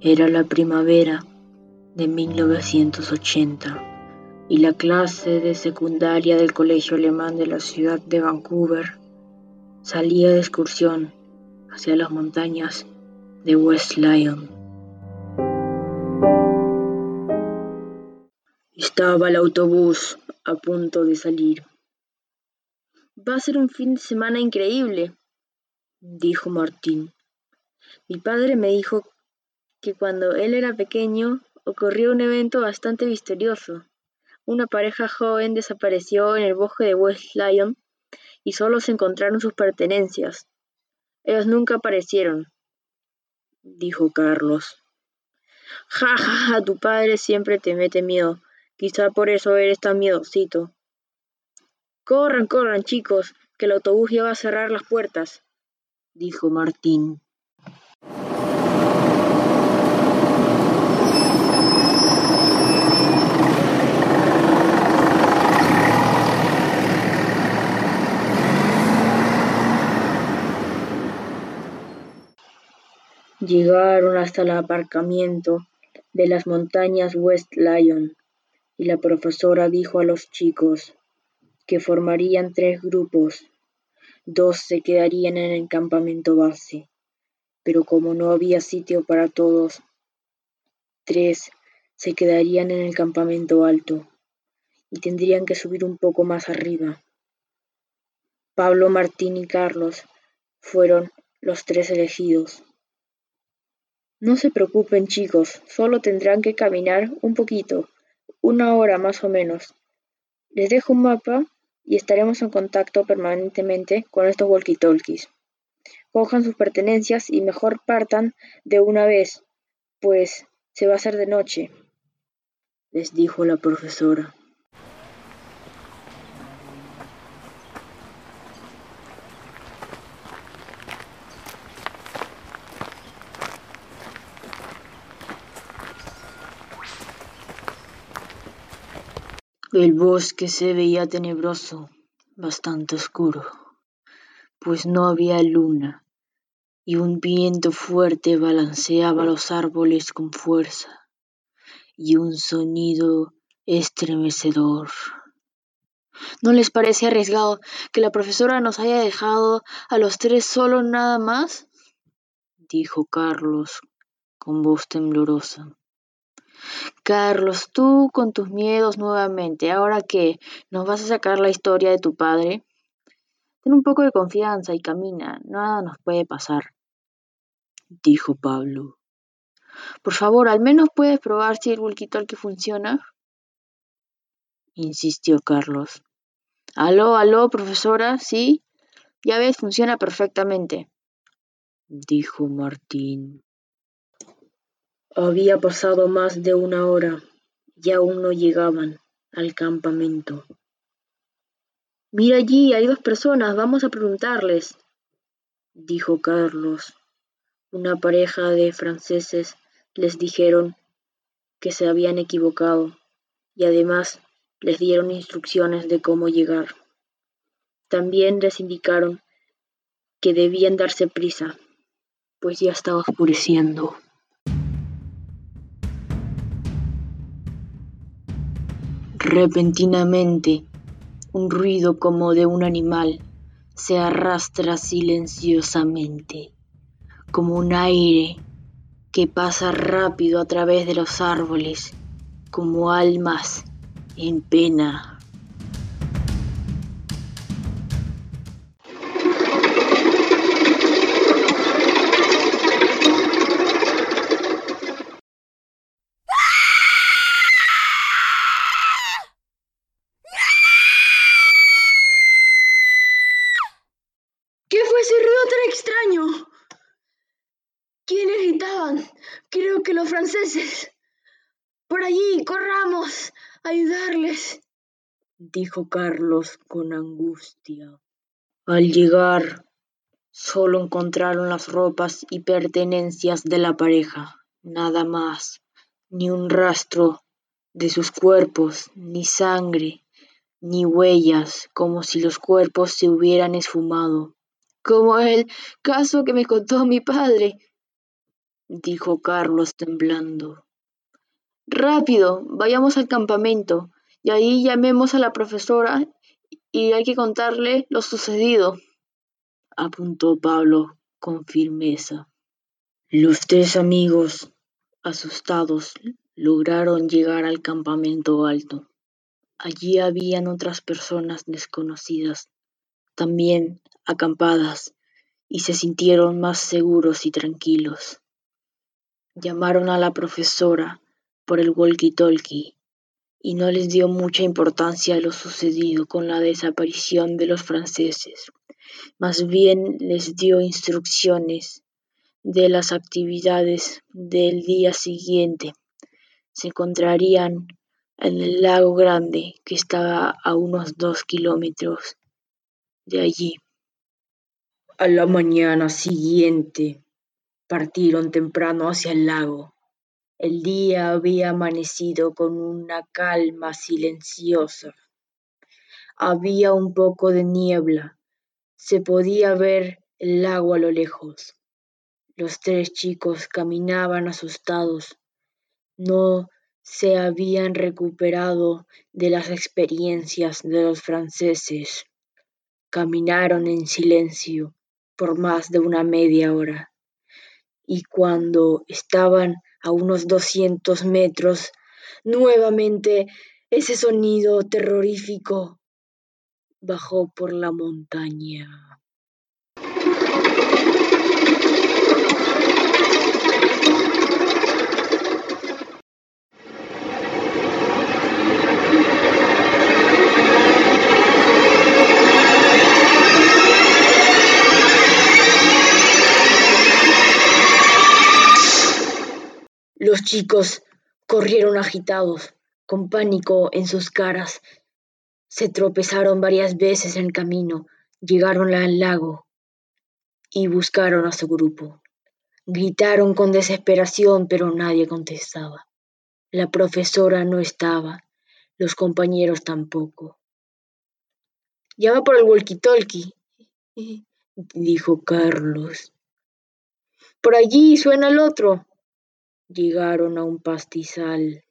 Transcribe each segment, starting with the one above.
Era la primavera de 1980 y la clase de secundaria del colegio alemán de la ciudad de Vancouver salía de excursión hacia las montañas de West Lyon. Estaba el autobús a punto de salir. Va a ser un fin de semana increíble, dijo Martín. Mi padre me dijo que cuando él era pequeño ocurrió un evento bastante misterioso. Una pareja joven desapareció en el bosque de West Lyon y solo se encontraron sus pertenencias. Ellos nunca aparecieron, dijo Carlos. Ja, ja, ja, tu padre siempre te mete miedo. Quizá por eso eres tan miedosito. Corran, corran, chicos, que el autobús ya va a cerrar las puertas, dijo Martín. Llegaron hasta el aparcamiento de las montañas West Lyon y la profesora dijo a los chicos que formarían tres grupos. Dos se quedarían en el campamento base, pero como no había sitio para todos, tres se quedarían en el campamento alto y tendrían que subir un poco más arriba. Pablo, Martín y Carlos fueron los tres elegidos. No se preocupen chicos, solo tendrán que caminar un poquito una hora más o menos. Les dejo un mapa y estaremos en contacto permanentemente con estos walkie-talkies. Cojan sus pertenencias y mejor partan de una vez, pues se va a hacer de noche, les dijo la profesora. El bosque se veía tenebroso, bastante oscuro, pues no había luna, y un viento fuerte balanceaba los árboles con fuerza, y un sonido estremecedor. ¿No les parece arriesgado que la profesora nos haya dejado a los tres solos nada más? dijo Carlos con voz temblorosa. Carlos, tú con tus miedos nuevamente. ¿Ahora qué? ¿Nos vas a sacar la historia de tu padre? Ten un poco de confianza y camina. Nada nos puede pasar, dijo Pablo. Por favor, al menos puedes probar si el walkie-talkie funciona, insistió Carlos. Aló, aló, profesora, ¿sí? Ya ves, funciona perfectamente, dijo Martín. Había pasado más de una hora y aún no llegaban al campamento. Mira allí, hay dos personas, vamos a preguntarles, dijo Carlos. Una pareja de franceses les dijeron que se habían equivocado y además les dieron instrucciones de cómo llegar. También les indicaron que debían darse prisa, pues ya estaba oscureciendo. Repentinamente, un ruido como de un animal se arrastra silenciosamente, como un aire que pasa rápido a través de los árboles, como almas en pena. Franceses. Por allí, corramos, ayudarles, dijo Carlos con angustia. Al llegar, solo encontraron las ropas y pertenencias de la pareja, nada más, ni un rastro de sus cuerpos, ni sangre, ni huellas, como si los cuerpos se hubieran esfumado. Como el caso que me contó mi padre, dijo Carlos temblando. Rápido, vayamos al campamento y ahí llamemos a la profesora y hay que contarle lo sucedido, apuntó Pablo con firmeza. Los tres amigos, asustados, lograron llegar al campamento alto. Allí habían otras personas desconocidas, también acampadas, y se sintieron más seguros y tranquilos. Llamaron a la profesora por el walkie-talkie y no les dio mucha importancia a lo sucedido con la desaparición de los franceses. Más bien les dio instrucciones de las actividades del día siguiente. Se encontrarían en el lago Grande, que estaba a unos dos kilómetros de allí. A la mañana siguiente partieron temprano hacia el lago. El día había amanecido con una calma silenciosa. Había un poco de niebla. Se podía ver el lago a lo lejos. Los tres chicos caminaban asustados. No se habían recuperado de las experiencias de los franceses. Caminaron en silencio por más de una media hora y cuando estaban a unos doscientos metros, nuevamente ese sonido terrorífico bajó por la montaña. Los chicos corrieron agitados, con pánico en sus caras. Se tropezaron varias veces en el camino, llegaron al lago y buscaron a su grupo. Gritaron con desesperación, pero nadie contestaba. La profesora no estaba, los compañeros tampoco. Llama por el walkie-talkie, dijo Carlos. Por allí suena el otro, llegaron a un pastizal.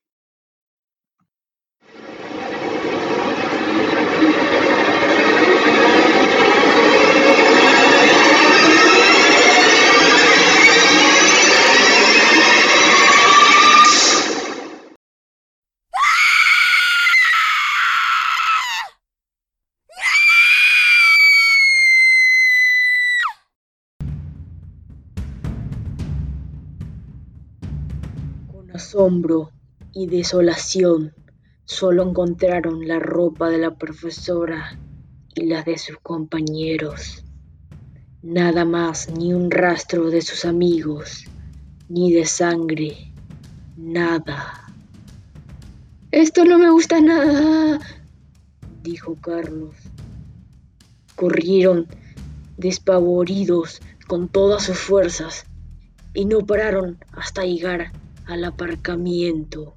Asombro y desolación, solo encontraron la ropa de la profesora y la de sus compañeros. Nada más, ni un rastro de sus amigos, ni de sangre, nada. Esto no me gusta nada, dijo Carlos. Corrieron despavoridos con todas sus fuerzas y no pararon hasta llegar al aparcamiento